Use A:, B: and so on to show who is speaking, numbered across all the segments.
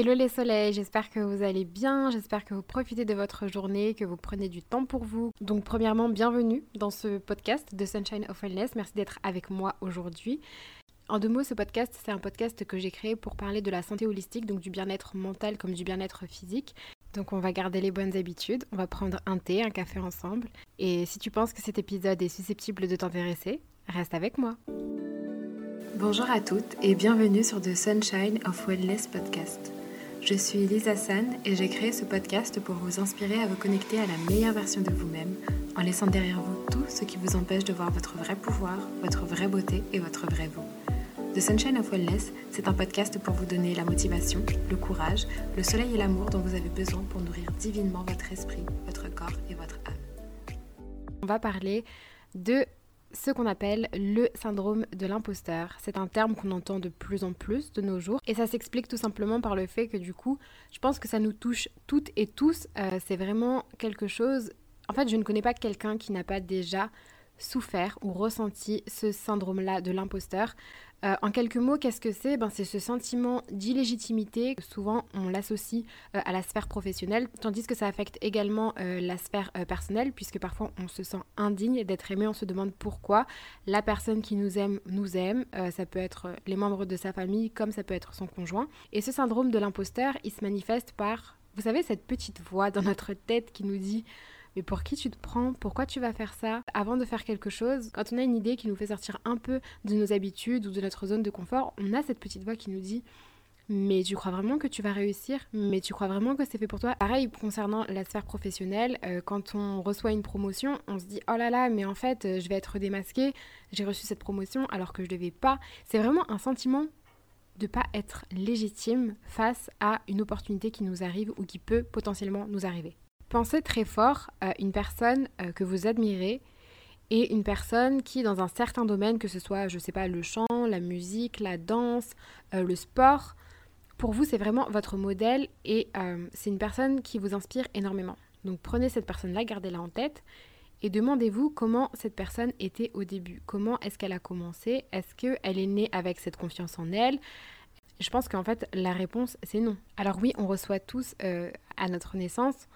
A: Hello les soleils, j'espère que vous allez bien, j'espère que vous profitez de votre journée, que vous prenez du temps pour vous. Donc premièrement, bienvenue dans ce podcast de Sunshine of Wellness, merci d'être avec moi aujourd'hui. En deux mots, ce podcast, c'est un podcast que j'ai créé pour parler de la santé holistique, donc du bien-être mental comme du bien-être physique. Donc on va garder les bonnes habitudes, on va prendre un thé, un café ensemble. Et si tu penses que cet épisode est susceptible de t'intéresser, reste avec moi. Bonjour à toutes et bienvenue sur The Sunshine of Wellness podcast. Je suis Lisa San et j'ai créé ce podcast pour vous inspirer à vous connecter à la meilleure version de vous-même en laissant derrière vous tout ce qui vous empêche de voir votre vrai pouvoir, votre vraie beauté et votre vrai vous. The Sunshine of Wellness, c'est un podcast pour vous donner la motivation, le courage, le soleil et l'amour dont vous avez besoin pour nourrir divinement votre esprit, votre corps et votre âme. On va parler de ce qu'on appelle le syndrome de l'imposteur. C'est un terme qu'on entend de plus en plus de nos jours et ça s'explique tout simplement par le fait que du coup, je pense que ça nous touche toutes et tous. Euh, c'est vraiment quelque chose... En fait, je ne connais pas quelqu'un qui n'a pas déjà souffert ou ressenti ce syndrome-là de l'imposteur. Euh, en quelques mots, qu'est-ce que c'est? Ben, C'est ce sentiment d'illégitimité. Souvent, on l'associe euh, à la sphère professionnelle, tandis que ça affecte également euh, la sphère personnelle, puisque parfois on se sent indigne d'être aimé, on se demande pourquoi la personne qui nous aime nous aime. ça peut être les membres de sa famille, comme ça peut être son conjoint. Et ce syndrome de l'imposteur, il se manifeste par, vous savez, cette petite voix dans notre tête qui nous dit mais pour qui tu te prends? Pourquoi tu vas faire ça? Avant de faire quelque chose, quand on a une idée qui nous fait sortir un peu de nos habitudes ou de notre zone de confort, on a cette petite voix qui nous dit mais tu crois vraiment que tu vas réussir? Mais tu crois vraiment que c'est fait pour toi? Pareil concernant la sphère professionnelle, euh, quand on reçoit une promotion, on se dit oh là là, mais en fait, euh, je vais être démasqué, j'ai reçu cette promotion alors que je ne devais pas. C'est vraiment un sentiment de pas être légitime face à une opportunité qui nous arrive ou qui peut potentiellement nous arriver. Pensez très fort à une personne euh, que vous admirez et une personne qui, dans un certain domaine, que ce soit, je sais pas, le chant, la musique, la danse, euh, le sport, pour vous, c'est vraiment votre modèle et euh, c'est une personne qui vous inspire énormément. Donc prenez cette personne-là, gardez-la en tête et demandez-vous comment cette personne était au début. Comment est-ce qu'elle a commencé? Est-ce qu'elle est née avec cette confiance en elle? Je pense qu'en fait, la réponse, c'est non. Alors oui, on reçoit tous à notre naissance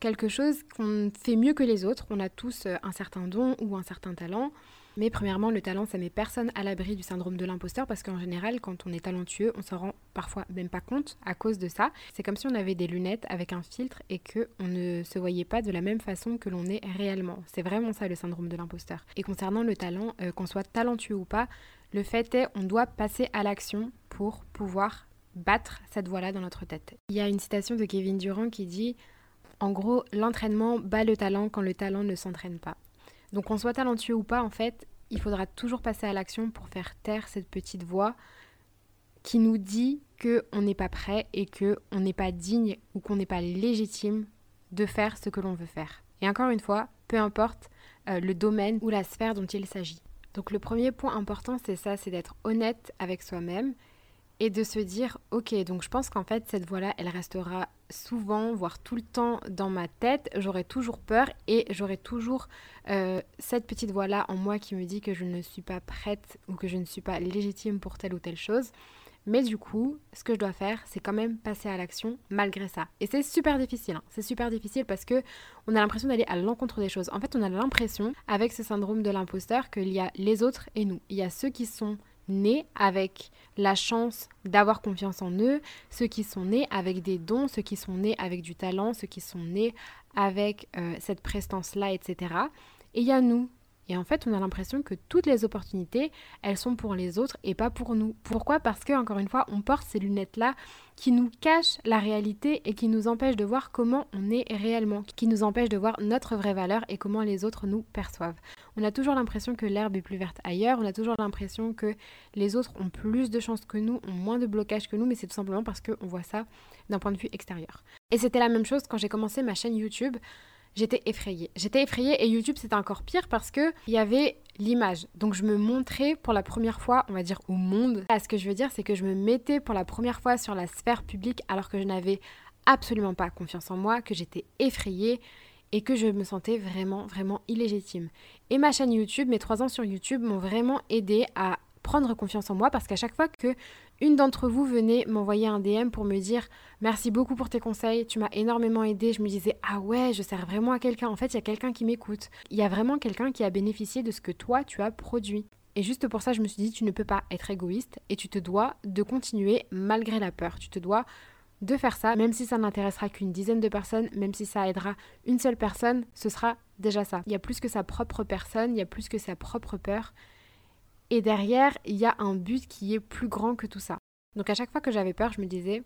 A: quelque chose qu'on fait mieux que les autres. On a tous euh, un certain don ou un certain talent. Mais premièrement, le talent, ça met personne à l'abri du syndrome de l'imposteur parce qu'en général, quand on est talentueux, on s'en rend parfois même pas compte à cause de ça. C'est comme si on avait des lunettes avec un filtre et que on ne se voyait pas de la même façon que l'on est réellement. C'est vraiment ça le syndrome de l'imposteur. Et concernant le talent, euh, qu'on soit talentueux ou pas, le fait est, on doit passer à l'action pour pouvoir battre cette voix-là dans notre tête. Il y a une citation de Kevin Durant qui dit en gros, l'entraînement bat le talent quand le talent ne s'entraîne pas. Donc qu'on soit talentueux ou pas, en fait, il faudra toujours passer à l'action pour faire taire cette petite voix qui nous dit qu'on n'est pas prêt et qu'on n'est pas digne ou qu'on n'est pas légitime de faire ce que l'on veut faire. Et encore une fois, peu importe euh, le domaine ou la sphère dont il s'agit. Donc le premier point important, c'est ça, c'est d'être honnête avec soi-même et de se dire, ok, donc je pense qu'en fait, cette voix-là, elle restera souvent, voire tout le temps dans ma tête. J'aurai toujours peur et j'aurai toujours euh, cette petite voix-là en moi qui me dit que je ne suis pas prête ou que je ne suis pas légitime pour telle ou telle chose. Mais du coup, ce que je dois faire, c'est quand même passer à l'action malgré ça. Et c'est super difficile. Hein. C'est super difficile parce que on a l'impression d'aller à l'encontre des choses. En fait, on a l'impression, avec ce syndrome de l'imposteur, qu'il y a les autres et nous. Il y a ceux qui sont nés avec la chance d'avoir confiance en eux, ceux qui sont nés avec des dons, ceux qui sont nés avec du talent, ceux qui sont nés avec euh, cette prestance-là, etc. Et il y a nous. Et en fait, on a l'impression que toutes les opportunités, elles sont pour les autres et pas pour nous. Pourquoi? Parce que, encore une fois, on porte ces lunettes-là qui nous cachent la réalité et qui nous empêchent de voir comment on est réellement, qui nous empêchent de voir notre vraie valeur et comment les autres nous perçoivent. On a toujours l'impression que l'herbe est plus verte ailleurs, on a toujours l'impression que les autres ont plus de chances que nous, ont moins de blocages que nous, mais c'est tout simplement parce qu'on voit ça d'un point de vue extérieur. Et c'était la même chose quand j'ai commencé ma chaîne YouTube j'étais effrayée. J'étais effrayée et YouTube c'était encore pire parce que il y avait l'image. Donc je me montrais pour la première fois, on va dire au monde. ce que je veux dire, c'est que je me mettais pour la première fois sur la sphère publique alors que je n'avais absolument pas confiance en moi, que j'étais effrayée et que je me sentais vraiment, vraiment illégitime. Et ma chaîne YouTube, mes trois ans sur YouTube m'ont vraiment aidé à prendre confiance en moi parce qu'à chaque fois que une d'entre vous venait m'envoyer un DM pour me dire merci beaucoup pour tes conseils, tu m'as énormément aidé. Je me disais ah ouais, je sers vraiment à quelqu'un. En fait, il y a quelqu'un qui m'écoute. Il y a vraiment quelqu'un qui a bénéficié de ce que toi tu as produit. Et juste pour ça, je me suis dit tu ne peux pas être égoïste et tu te dois de continuer malgré la peur. Tu te dois de faire ça, même si ça n'intéressera qu'une dizaine de personnes, même si ça aidera une seule personne, ce sera déjà ça. Il y a plus que sa propre personne, il y a plus que sa propre peur. Et derrière, il y a un but qui est plus grand que tout ça. Donc à chaque fois que j'avais peur, je me disais,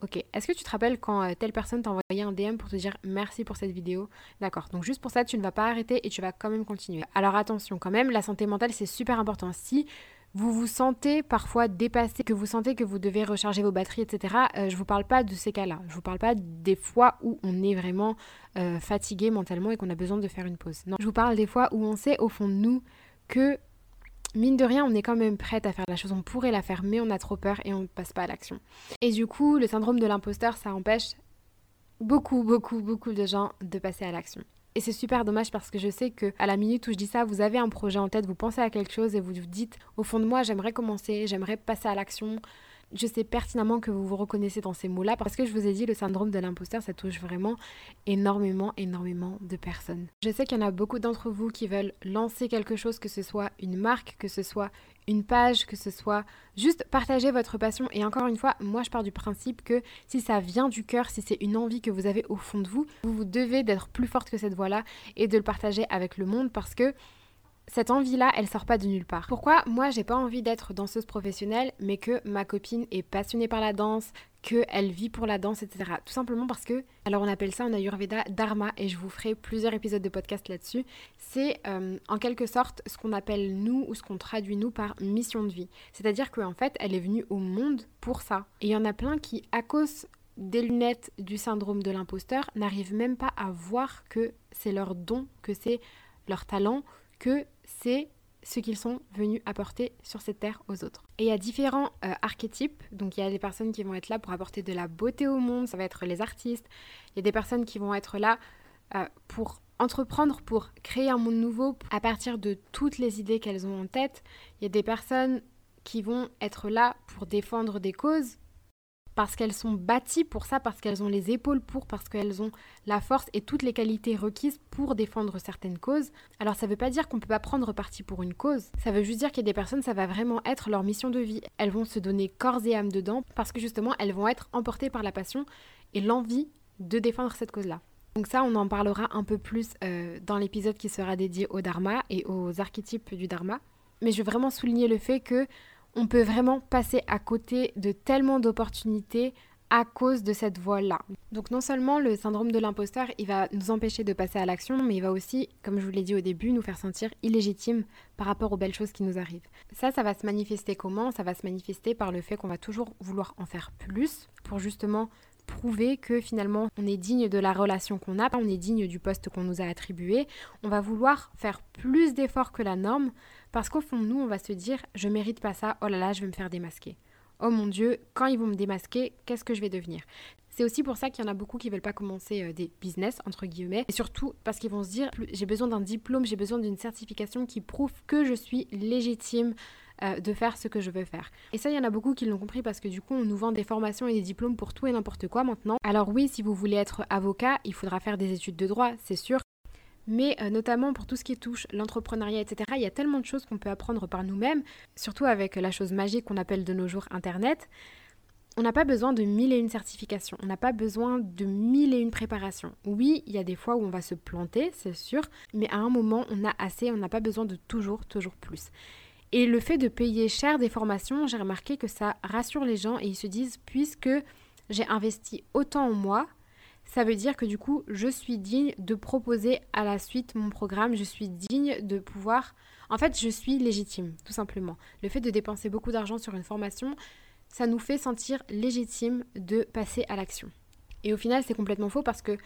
A: ok, est-ce que tu te rappelles quand euh, telle personne t'a envoyé un DM pour te dire merci pour cette vidéo? D'accord, donc juste pour ça, tu ne vas pas arrêter et tu vas quand même continuer. Alors attention quand même, la santé mentale, c'est super important. Si vous vous sentez parfois dépassé, que vous sentez que vous devez recharger vos batteries, etc., euh, je ne vous parle pas de ces cas-là. Je ne vous parle pas des fois où on est vraiment euh, fatigué mentalement et qu'on a besoin de faire une pause. Non, je vous parle des fois où on sait au fond de nous que mine de rien, on est quand même prête à faire la chose, on pourrait la faire, mais on a trop peur et on ne passe pas à l'action. Et du coup, le syndrome de l'imposteur, ça empêche beaucoup, beaucoup, beaucoup de gens de passer à l'action. Et c'est super dommage parce que je sais que à la minute où je dis ça, vous avez un projet en tête, vous pensez à quelque chose et vous vous dites au fond de moi, j'aimerais commencer, j'aimerais passer à l'action, je sais pertinemment que vous vous reconnaissez dans ces mots-là parce que je vous ai dit, le syndrome de l'imposteur, ça touche vraiment énormément, énormément de personnes. Je sais qu'il y en a beaucoup d'entre vous qui veulent lancer quelque chose, que ce soit une marque, que ce soit une page, que ce soit juste partager votre passion. Et encore une fois, moi je pars du principe que si ça vient du cœur, si c'est une envie que vous avez au fond de vous, vous, vous devez d'être plus forte que cette voix-là et de le partager avec le monde parce que cette envie-là, elle sort pas de nulle part. Pourquoi moi j'ai pas envie d'être danseuse professionnelle, mais que ma copine est passionnée par la danse, qu'elle vit pour la danse, etc. Tout simplement parce que, alors on appelle ça en Ayurveda Dharma, et je vous ferai plusieurs épisodes de podcast là-dessus. C'est euh, en quelque sorte ce qu'on appelle nous, ou ce qu'on traduit nous par mission de vie. C'est-à-dire qu'en fait, elle est venue au monde pour ça. Et il y en a plein qui, à cause des lunettes du syndrome de l'imposteur, n'arrivent même pas à voir que c'est leur don, que c'est leur talent, que c'est ce qu'ils sont venus apporter sur cette terre aux autres. Et il y a différents euh, archétypes, donc il y a des personnes qui vont être là pour apporter de la beauté au monde, ça va être les artistes, il y a des personnes qui vont être là euh, pour entreprendre, pour créer un monde nouveau à partir de toutes les idées qu'elles ont en tête, il y a des personnes qui vont être là pour défendre des causes, parce qu'elles sont bâties pour ça, parce qu'elles ont les épaules pour, parce qu'elles ont la force et toutes les qualités requises pour défendre certaines causes. Alors ça ne veut pas dire qu'on ne peut pas prendre parti pour une cause, ça veut juste dire qu'il y a des personnes, ça va vraiment être leur mission de vie. Elles vont se donner corps et âme dedans parce que justement elles vont être emportées par la passion et l'envie de défendre cette cause-là. Donc ça, on en parlera un peu plus euh, dans l'épisode qui sera dédié au Dharma et aux archétypes du Dharma. Mais je veux vraiment souligner le fait que on peut vraiment passer à côté de tellement d'opportunités à cause de cette voie-là. Donc non seulement le syndrome de l'imposteur, il va nous empêcher de passer à l'action, mais il va aussi, comme je vous l'ai dit au début, nous faire sentir illégitimes par rapport aux belles choses qui nous arrivent. Ça, ça va se manifester comment? Ça va se manifester par le fait qu'on va toujours vouloir en faire plus pour justement prouver que finalement on est digne de la relation qu'on a, on est digne du poste qu'on nous a attribué, on va vouloir faire plus d'efforts que la norme parce qu'au fond de nous, on va se dire je mérite pas ça, oh là là, je vais me faire démasquer. Oh mon dieu, quand ils vont me démasquer, qu'est-ce que je vais devenir? C'est aussi pour ça qu'il y en a beaucoup qui veulent pas commencer euh, des business, entre guillemets, et surtout parce qu'ils vont se dire j'ai besoin d'un diplôme, j'ai besoin d'une certification qui prouve que je suis légitime euh, de faire ce que je veux faire. Et ça, il y en a beaucoup qui l'ont compris parce que du coup, on nous vend des formations et des diplômes pour tout et n'importe quoi maintenant. Alors oui, si vous voulez être avocat, il faudra faire des études de droit, c'est sûr. Mais euh, notamment pour tout ce qui touche l'entrepreneuriat, etc., il y a tellement de choses qu'on peut apprendre par nous-mêmes, surtout avec la chose magique qu'on appelle de nos jours Internet. On n'a pas besoin de mille et une certifications, on n'a pas besoin de mille et une préparations. Oui, il y a des fois où on va se planter, c'est sûr, mais à un moment, on a assez, on n'a pas besoin de toujours, toujours plus. Et le fait de payer cher des formations, j'ai remarqué que ça rassure les gens et ils se disent, puisque j'ai investi autant en moi, ça veut dire que du coup, je suis digne de proposer à la suite mon programme, je suis digne de pouvoir... En fait, je suis légitime, tout simplement. Le fait de dépenser beaucoup d'argent sur une formation, ça nous fait sentir légitime de passer à l'action. Et au final, c'est complètement faux parce que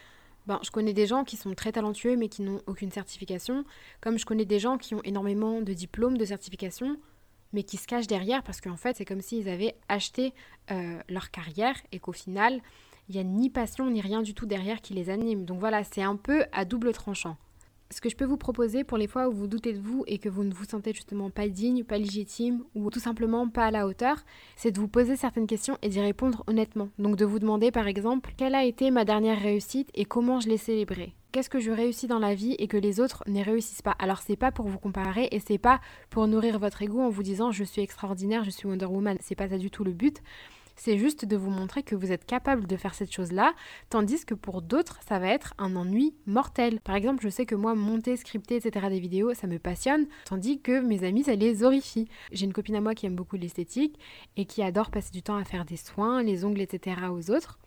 A: ben, je connais des gens qui sont très talentueux mais qui n'ont aucune certification, comme je connais des gens qui ont énormément de diplômes, de certifications, mais qui se cachent derrière parce qu'en fait c'est comme s'ils avaient acheté euh, leur carrière et qu'au final il n'y a ni passion ni rien du tout derrière qui les anime. Donc voilà, c'est un peu à double tranchant. Ce que je peux vous proposer pour les fois où vous doutez de vous et que vous ne vous sentez justement pas digne, pas légitime ou tout simplement pas à la hauteur, c'est de vous poser certaines questions et d'y répondre honnêtement. Donc de vous demander par exemple quelle a été ma dernière réussite et comment je l'ai célébrée? Qu'est-ce que je réussis dans la vie et que les autres n'y réussissent pas? Alors c'est pas pour vous comparer et c'est pas pour nourrir votre ego en vous disant je suis extraordinaire, je suis Wonder Woman, c'est pas ça du tout le but c'est juste de vous montrer que vous êtes capable de faire cette chose-là, tandis que pour d'autres, ça va être un ennui mortel. Par exemple, je sais que moi, monter, scripter, etc. des vidéos, ça me passionne, tandis que mes amis, ça les horrifie. J'ai une copine à moi qui aime beaucoup l'esthétique et qui adore passer du temps à faire des soins, les ongles, etc. aux autres.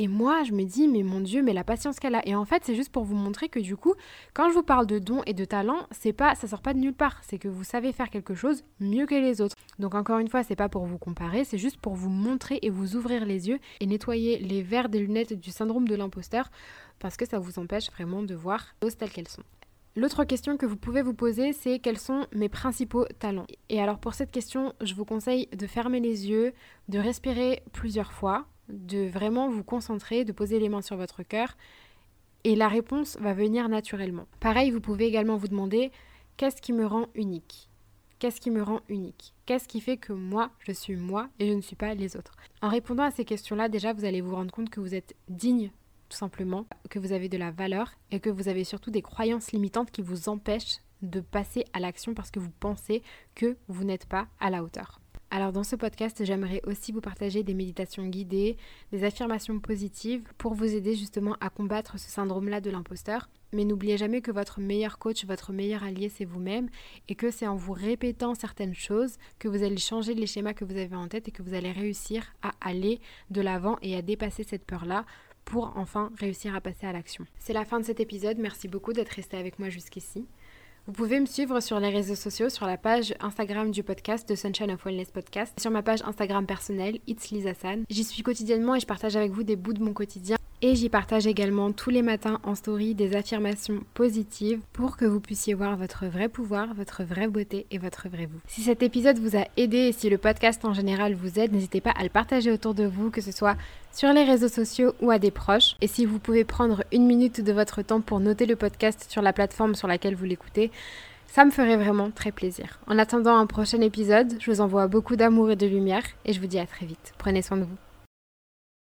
A: Et moi, je me dis, mais mon Dieu, mais la patience qu'elle a. Et en fait, c'est juste pour vous montrer que du coup, quand je vous parle de dons et de talents, c'est pas, ça sort pas de nulle part. C'est que vous savez faire quelque chose mieux que les autres. Donc encore une fois, c'est pas pour vous comparer, c'est juste pour vous montrer et vous ouvrir les yeux et nettoyer les verres des lunettes du syndrome de l'imposteur, parce que ça vous empêche vraiment de voir les choses telles qu'elles sont. L'autre question que vous pouvez vous poser, c'est quels sont mes principaux talents? Et alors pour cette question, je vous conseille de fermer les yeux, de respirer plusieurs fois, de vraiment vous concentrer, de poser les mains sur votre cœur et la réponse va venir naturellement. Pareil, vous pouvez également vous demander qu'est-ce qui me rend unique? Qu'est-ce qui me rend unique? Qu'est-ce qui fait que moi, je suis moi et je ne suis pas les autres? En répondant à ces questions-là, déjà, vous allez vous rendre compte que vous êtes digne, tout simplement, que vous avez de la valeur et que vous avez surtout des croyances limitantes qui vous empêchent de passer à l'action parce que vous pensez que vous n'êtes pas à la hauteur. Alors dans ce podcast, j'aimerais aussi vous partager des méditations guidées, des affirmations positives pour vous aider justement à combattre ce syndrome-là de l'imposteur. Mais n'oubliez jamais que votre meilleur coach, votre meilleur allié, c'est vous-même et que c'est en vous répétant certaines choses que vous allez changer les schémas que vous avez en tête et que vous allez réussir à aller de l'avant et à dépasser cette peur-là pour enfin réussir à passer à l'action. C'est la fin de cet épisode, merci beaucoup d'être resté avec moi jusqu'ici. Vous pouvez me suivre sur les réseaux sociaux, sur la page Instagram du podcast de Sunshine of Wellness Podcast, sur ma page Instagram personnelle, It's Lisa San. J'y suis quotidiennement et je partage avec vous des bouts de mon quotidien. Et j'y partage également tous les matins en story des affirmations positives pour que vous puissiez voir votre vrai pouvoir, votre vraie beauté et votre vrai vous. Si cet épisode vous a aidé et si le podcast en général vous aide, n'hésitez pas à le partager autour de vous, que ce soit sur les réseaux sociaux ou à des proches. Et si vous pouvez prendre une minute de votre temps pour noter le podcast sur la plateforme sur laquelle vous l'écoutez, ça me ferait vraiment très plaisir. En attendant un prochain épisode, je vous envoie beaucoup d'amour et de lumière et je vous dis à très vite. Prenez soin de vous.